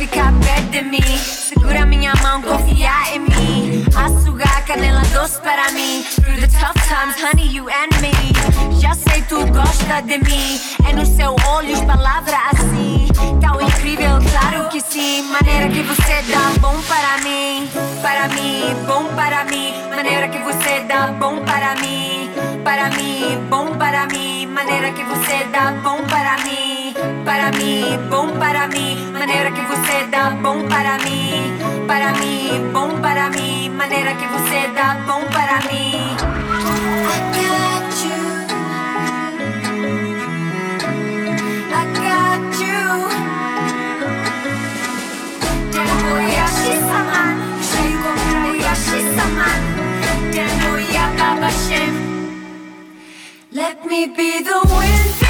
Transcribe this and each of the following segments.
ficar perto de mim. Segura minha mão, confia em mim. Açúcar, canela doce para mim. Through the tough times, honey, you and me. Já sei tu gosta de mim. É no seu olhos palavra assim. Tão incrível, claro que sim. Maneira que você dá bom para mim. Para mim, bom para mim. Maneira que você dá bom para mim. Para mim, bom para mim. Maneira que você dá bom para mim para mim, bom para mim, maneira que você dá bom para mim, para mim, bom para mim, maneira que você dá bom para mim. I got you. I got you. Let me be the wind.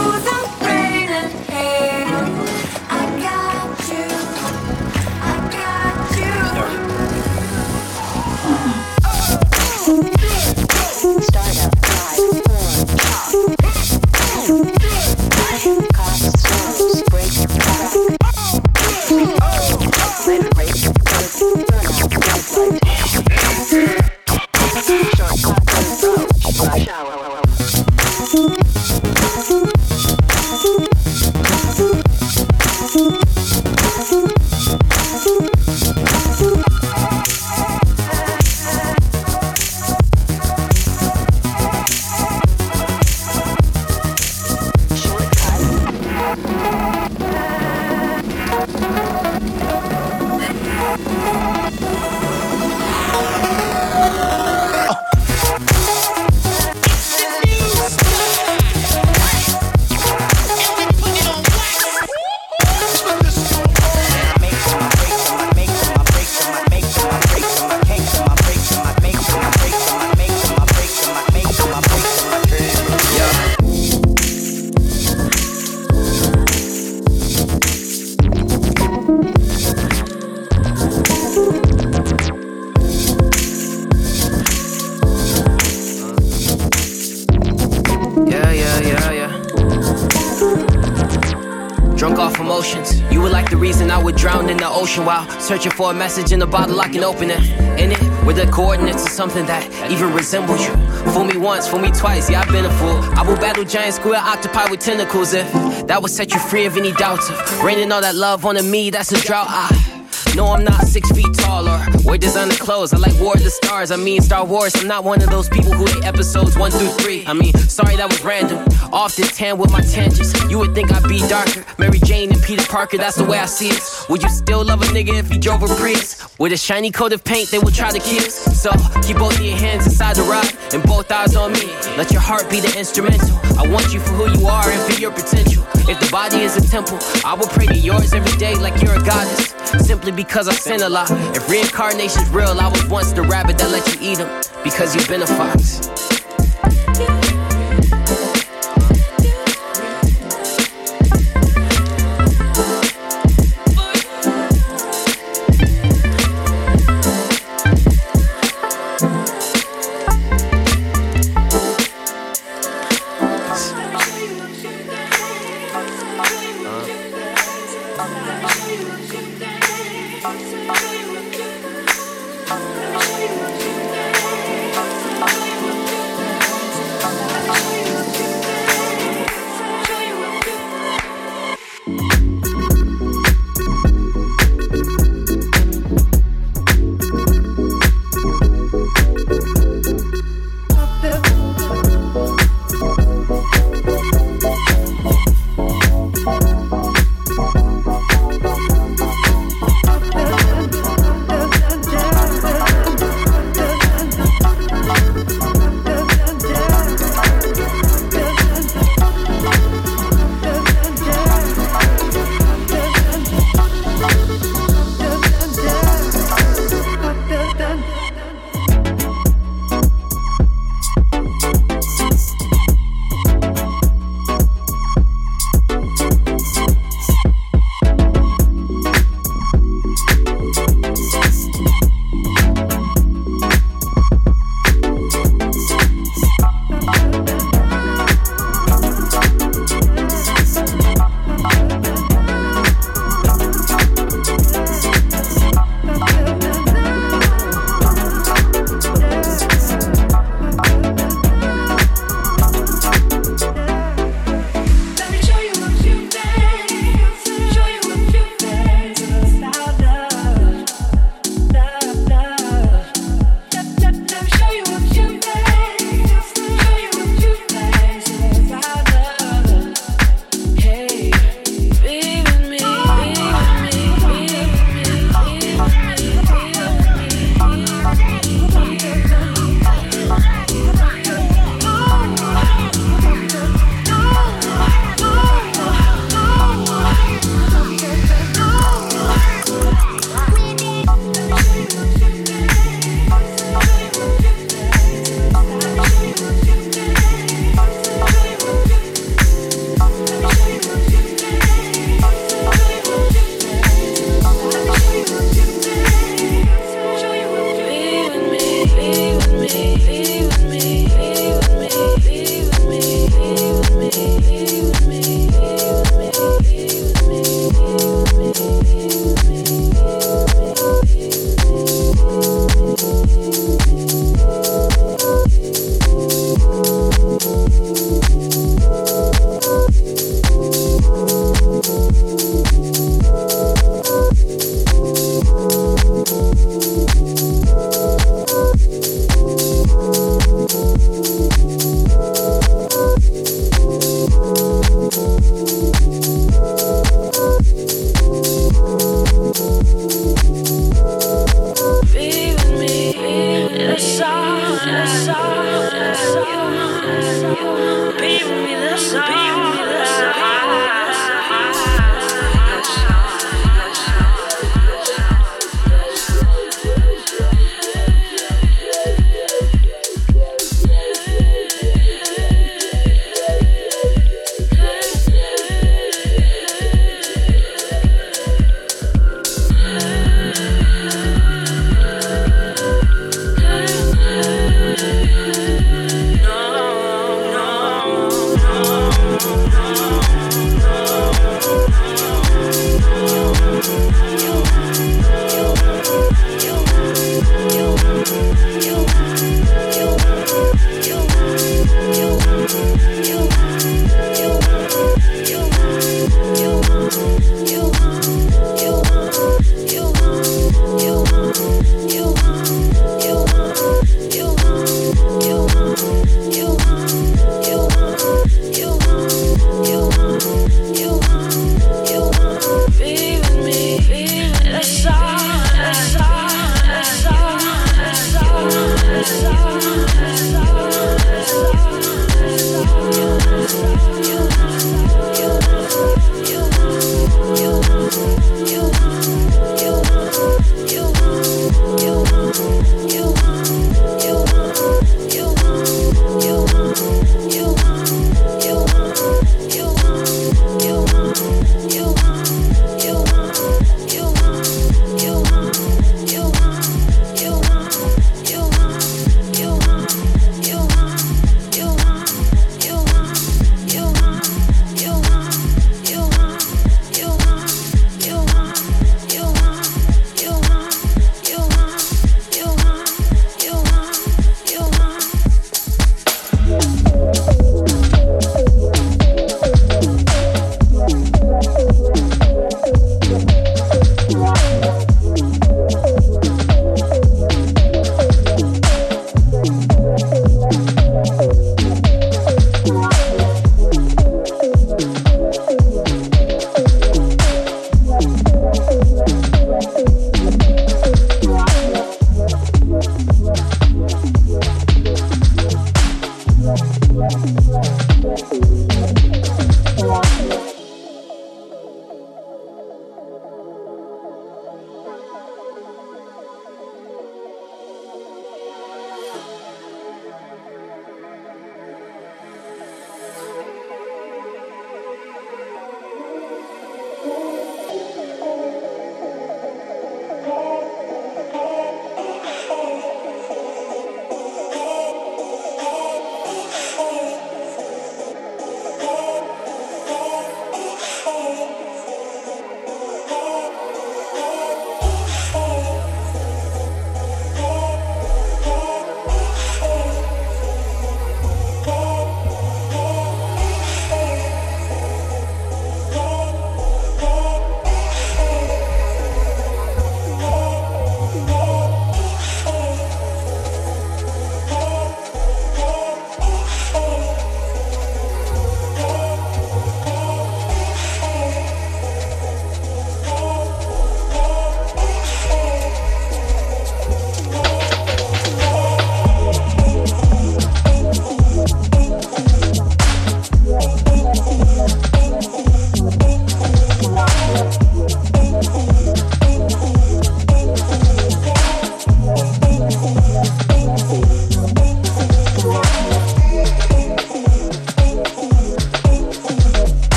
ocean while searching for a message in a bottle I can open it. In it, with the coordinates of something that even resembles you. Fool me once, fool me twice, yeah, I've been a fool. I will battle giant square octopi with tentacles if that would set you free of any doubts. If raining all that love onto me, that's a drought. I no, I'm not six feet tall or Wear designer clothes. I like War of the Stars. I mean Star Wars. I'm not one of those people who hate episodes one through three. I mean, sorry that was random. Off the tan with my tangents. You would think I'd be darker. Mary Jane and Peter Parker. That's the way I see it. Would you still love a nigga if he drove a Prius? With a shiny coat of paint, they would try to kiss. So keep both of your hands inside the rock and both eyes on me. Let your heart be the instrumental. I want you for who you are and for your potential. If the body is a temple, I will pray to yours every day like you're a goddess. Simply because I sin a lot. If reincarnation's real, I was once the rabbit that let you eat him because you've been a fox.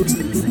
Absolutely.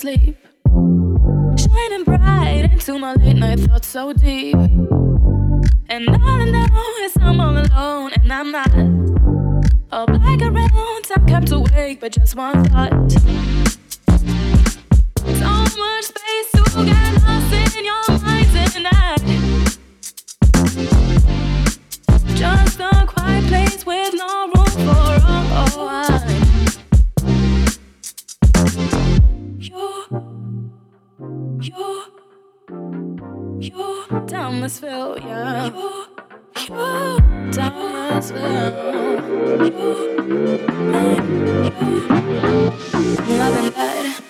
Asleep. Shining bright into my late night thoughts so deep. And all I know is I'm all alone and I'm not. All black around, I'm kept awake, but just one thought. Yeah. You, Thomasville. You, you, loving that.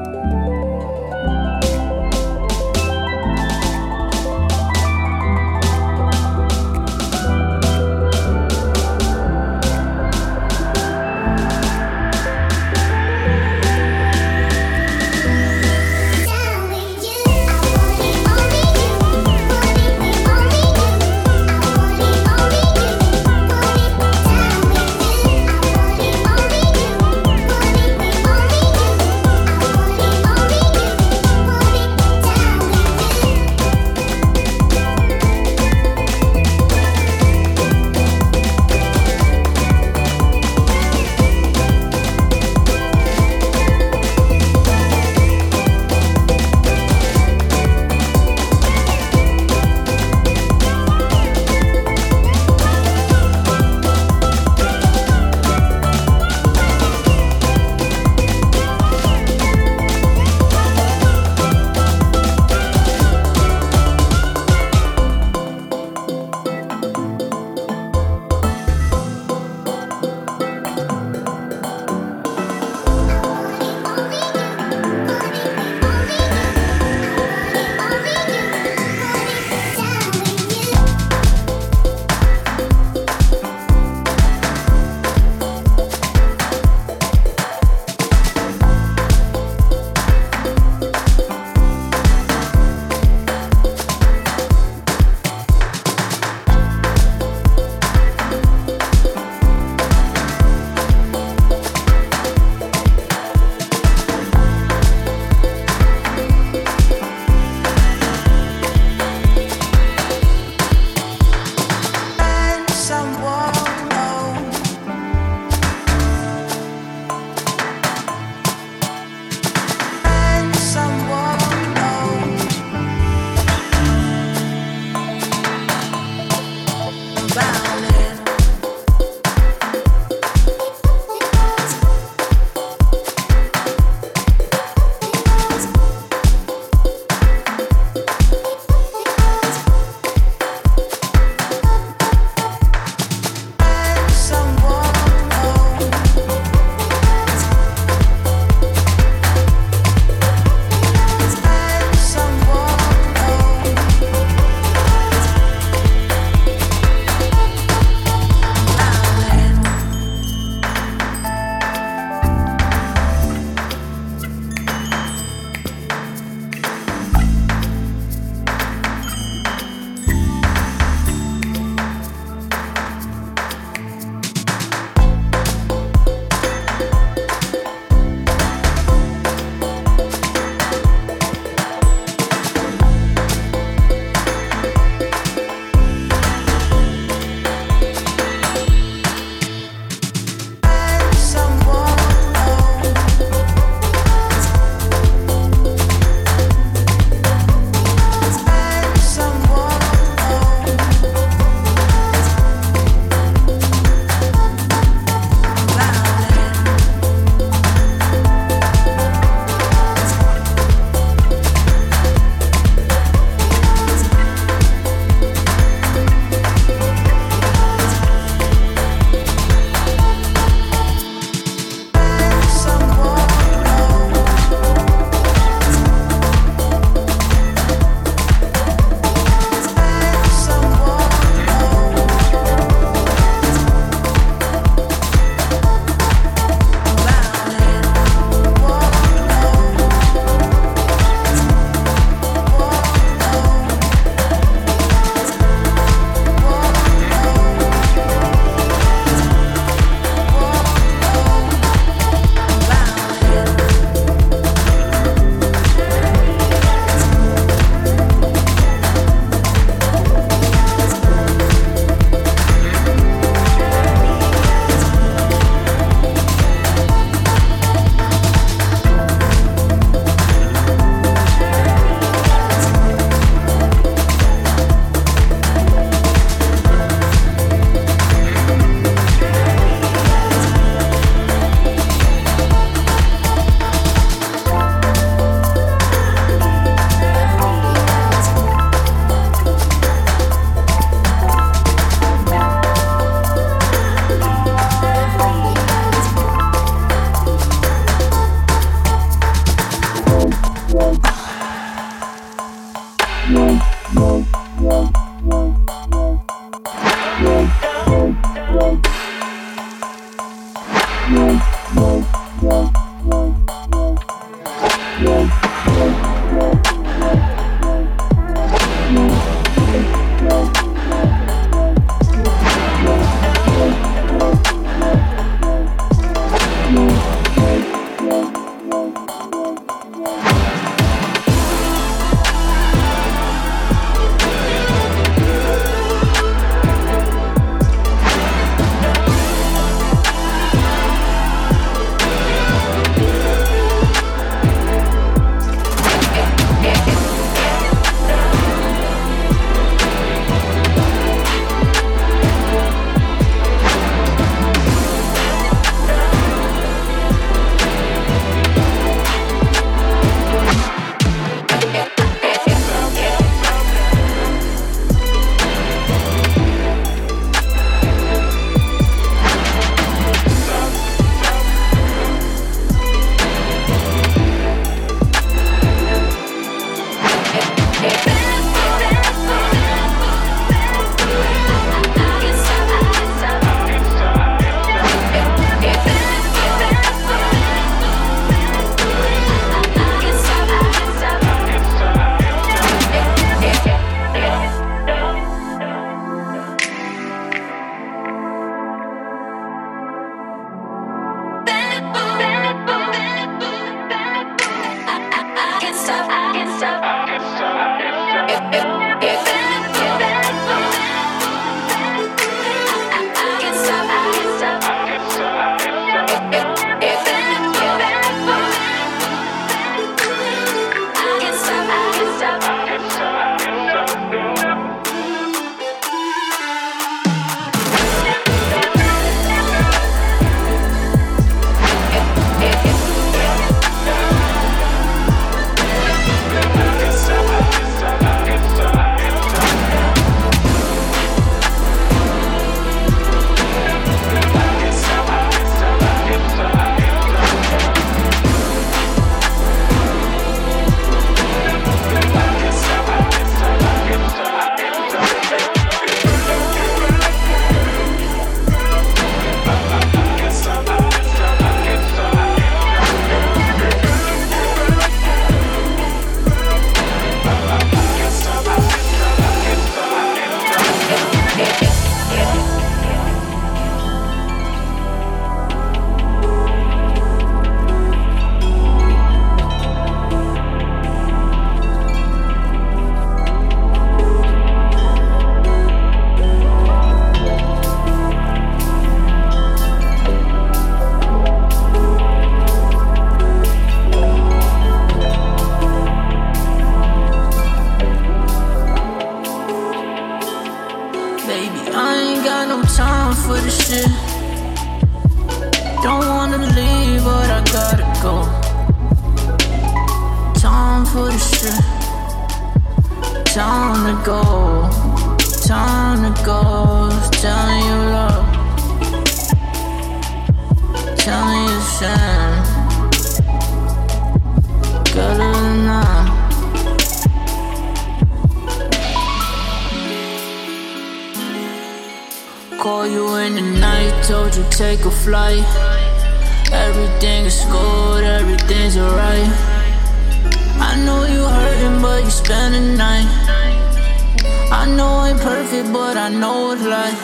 know ain't perfect, but I know it's like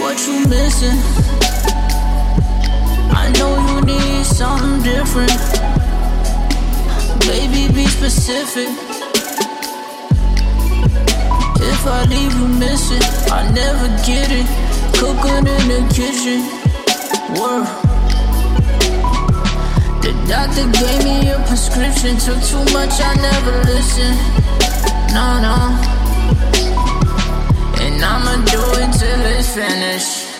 what you missing. I know you need something different. Baby, be specific. If I leave you missing, I never get it. Cooking in the kitchen, work. The doctor gave me a prescription, took too much, I never listened. No, no. And I'ma do it till it's finished.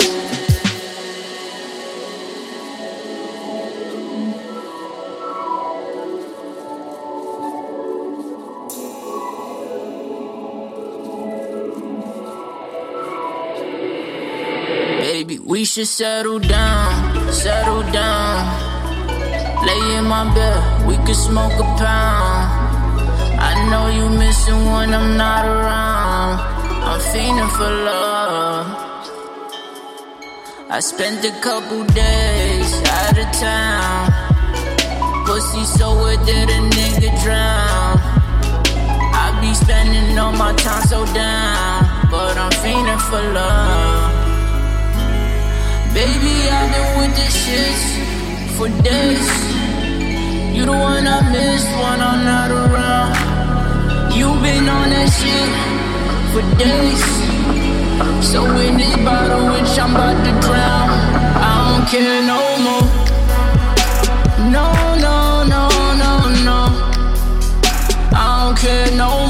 Baby, we should settle down, settle down. Lay in my bed, we could smoke a pound. I know you missing when I'm not around. I'm feeling for love. I spent a couple days out of town. Pussy so wet that a nigga drown. I be spending all my time so down, but I'm feeling for love. Baby, I've been with the shits for days. You the one I miss when I'm not around. You been on that shit for days. So in this bottle, which I'm about to drown, I don't care no more. No, no, no, no, no. I don't care no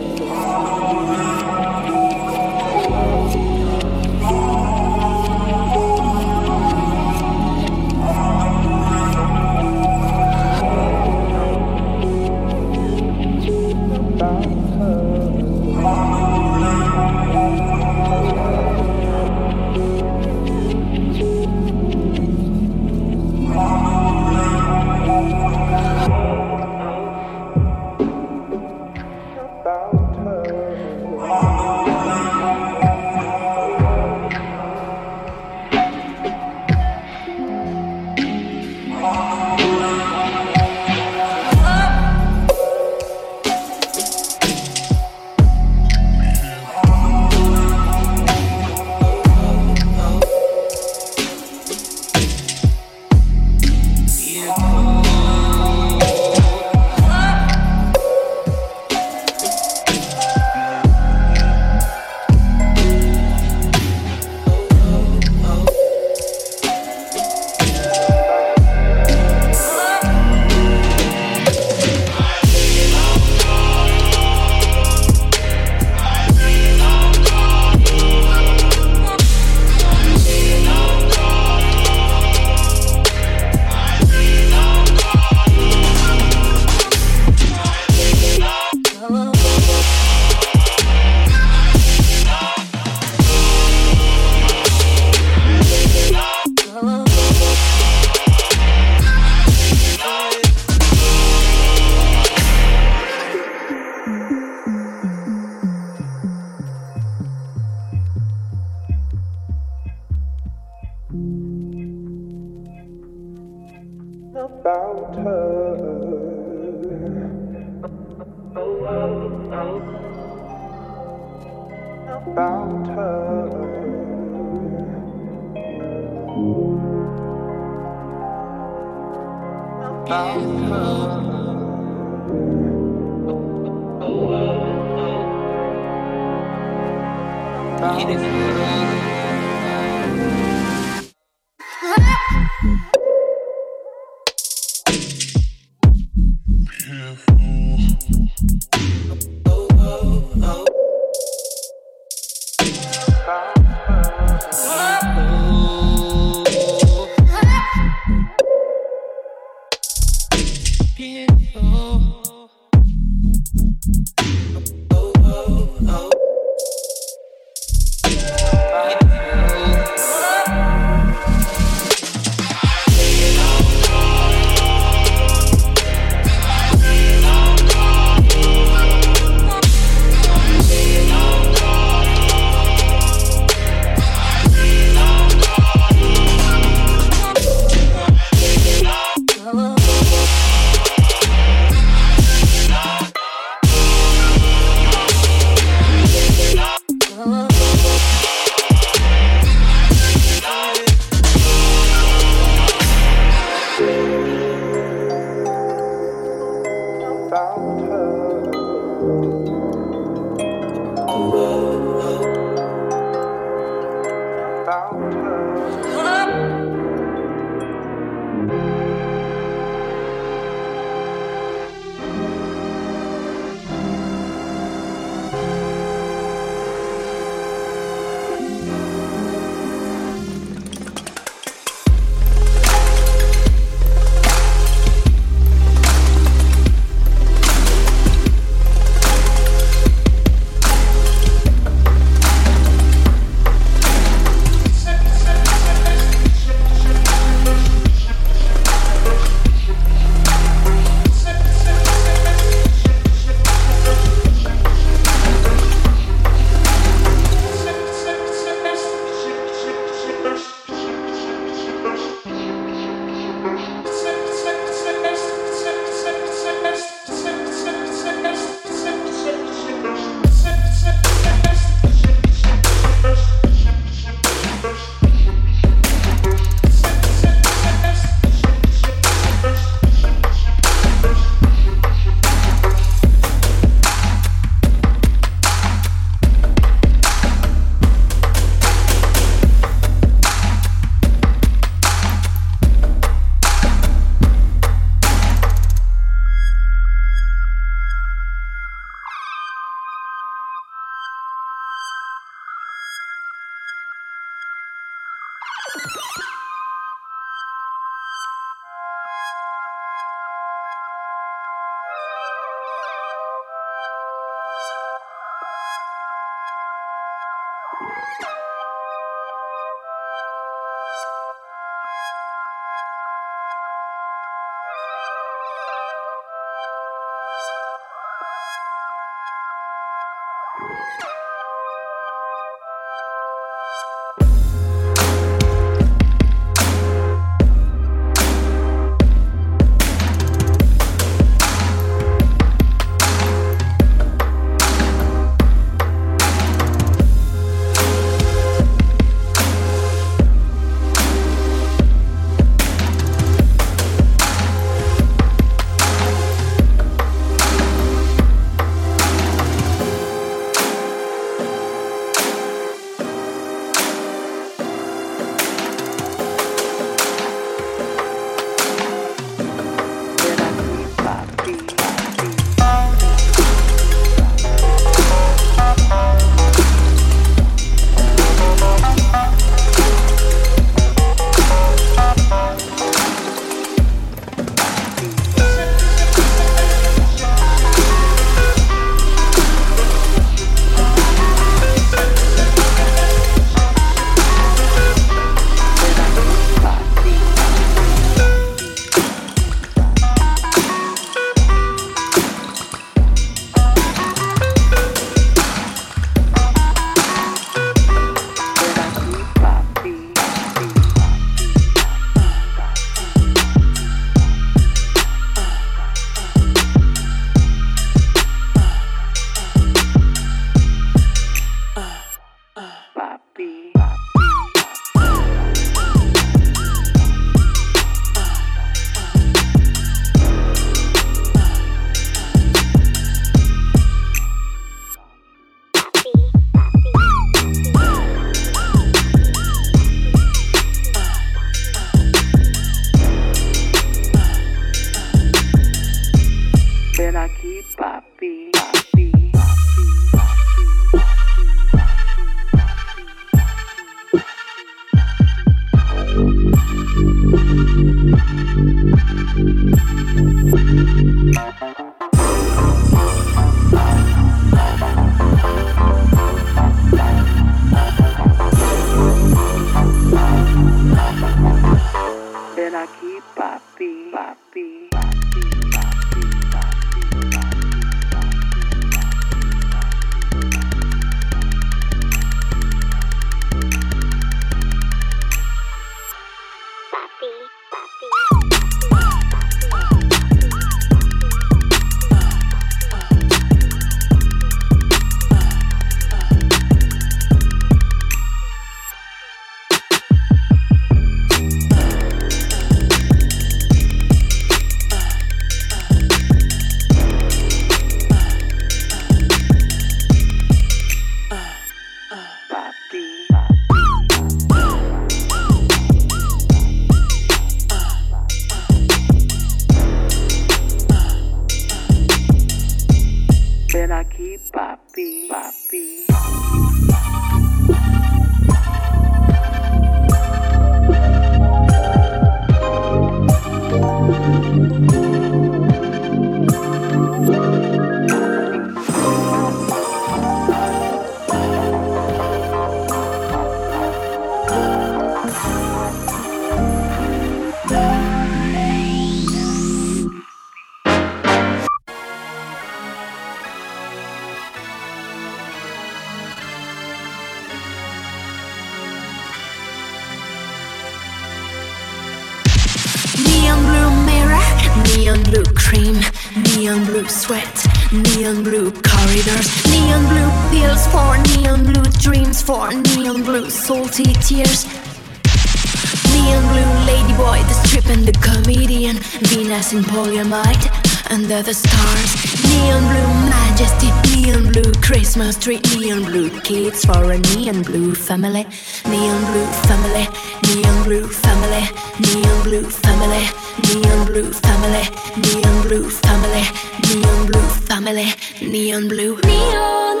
In polyamide, under the stars. Neon blue majesty, neon blue Christmas tree, neon blue kids for a neon blue family. Neon blue family, neon blue family, neon blue family, neon blue family, neon blue family, neon blue family, neon blue. Neon.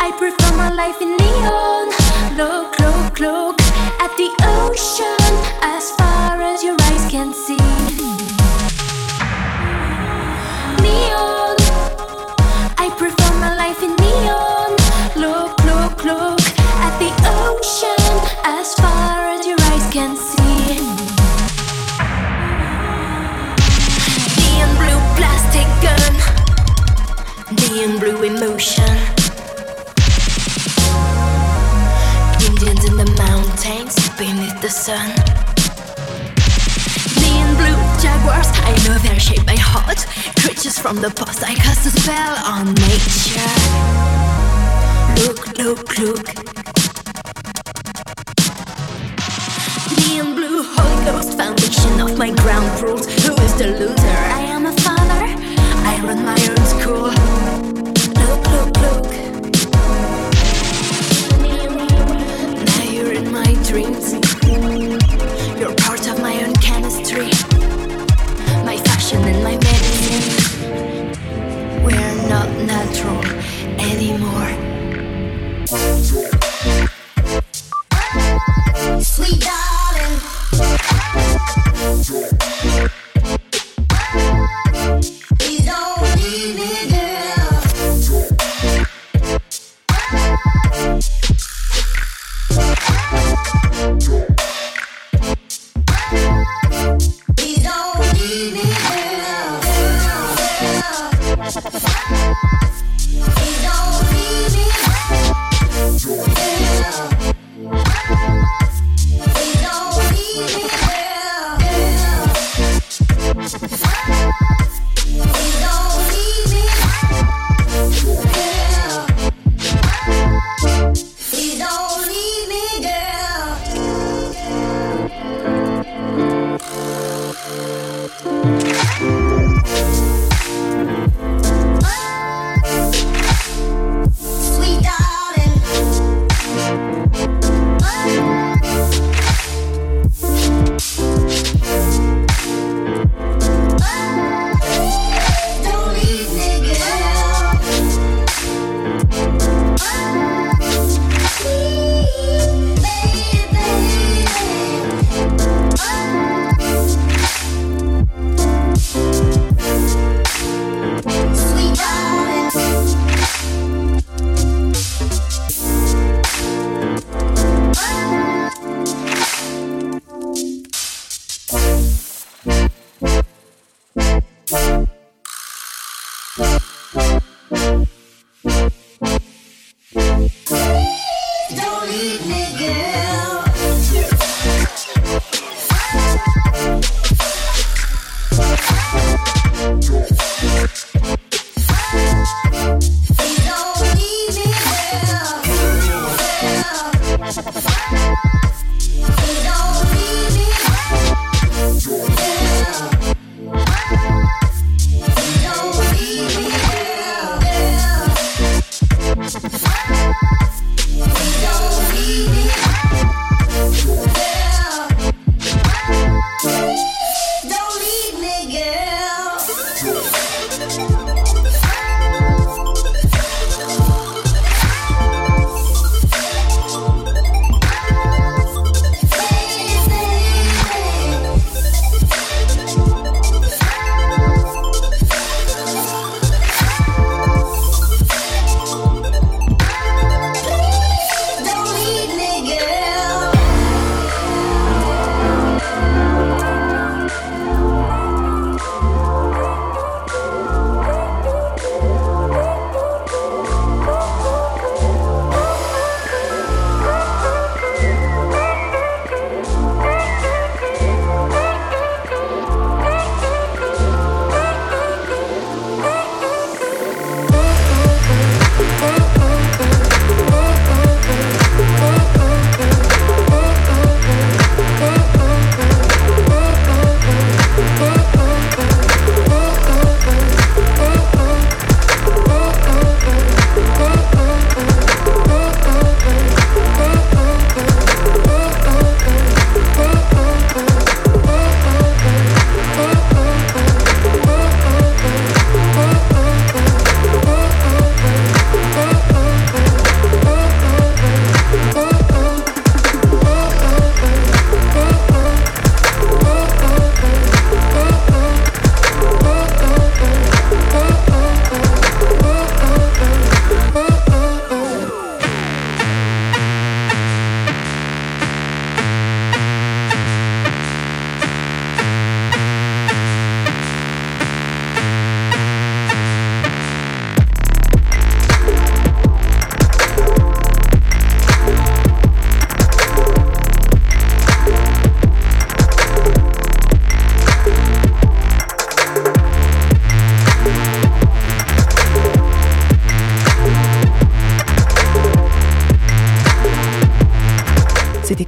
I prefer my life in neon. Look, look, look at the ocean as far beneath the blue jaguars, I know they're shaped by heart. Creatures from the past, I cast a spell on nature. Look, look, look. Neon blue Holy Ghost, foundation of my ground rules. Who is the loser? I am a father. I run my own school. Look, look, look. Now you're in my dreams.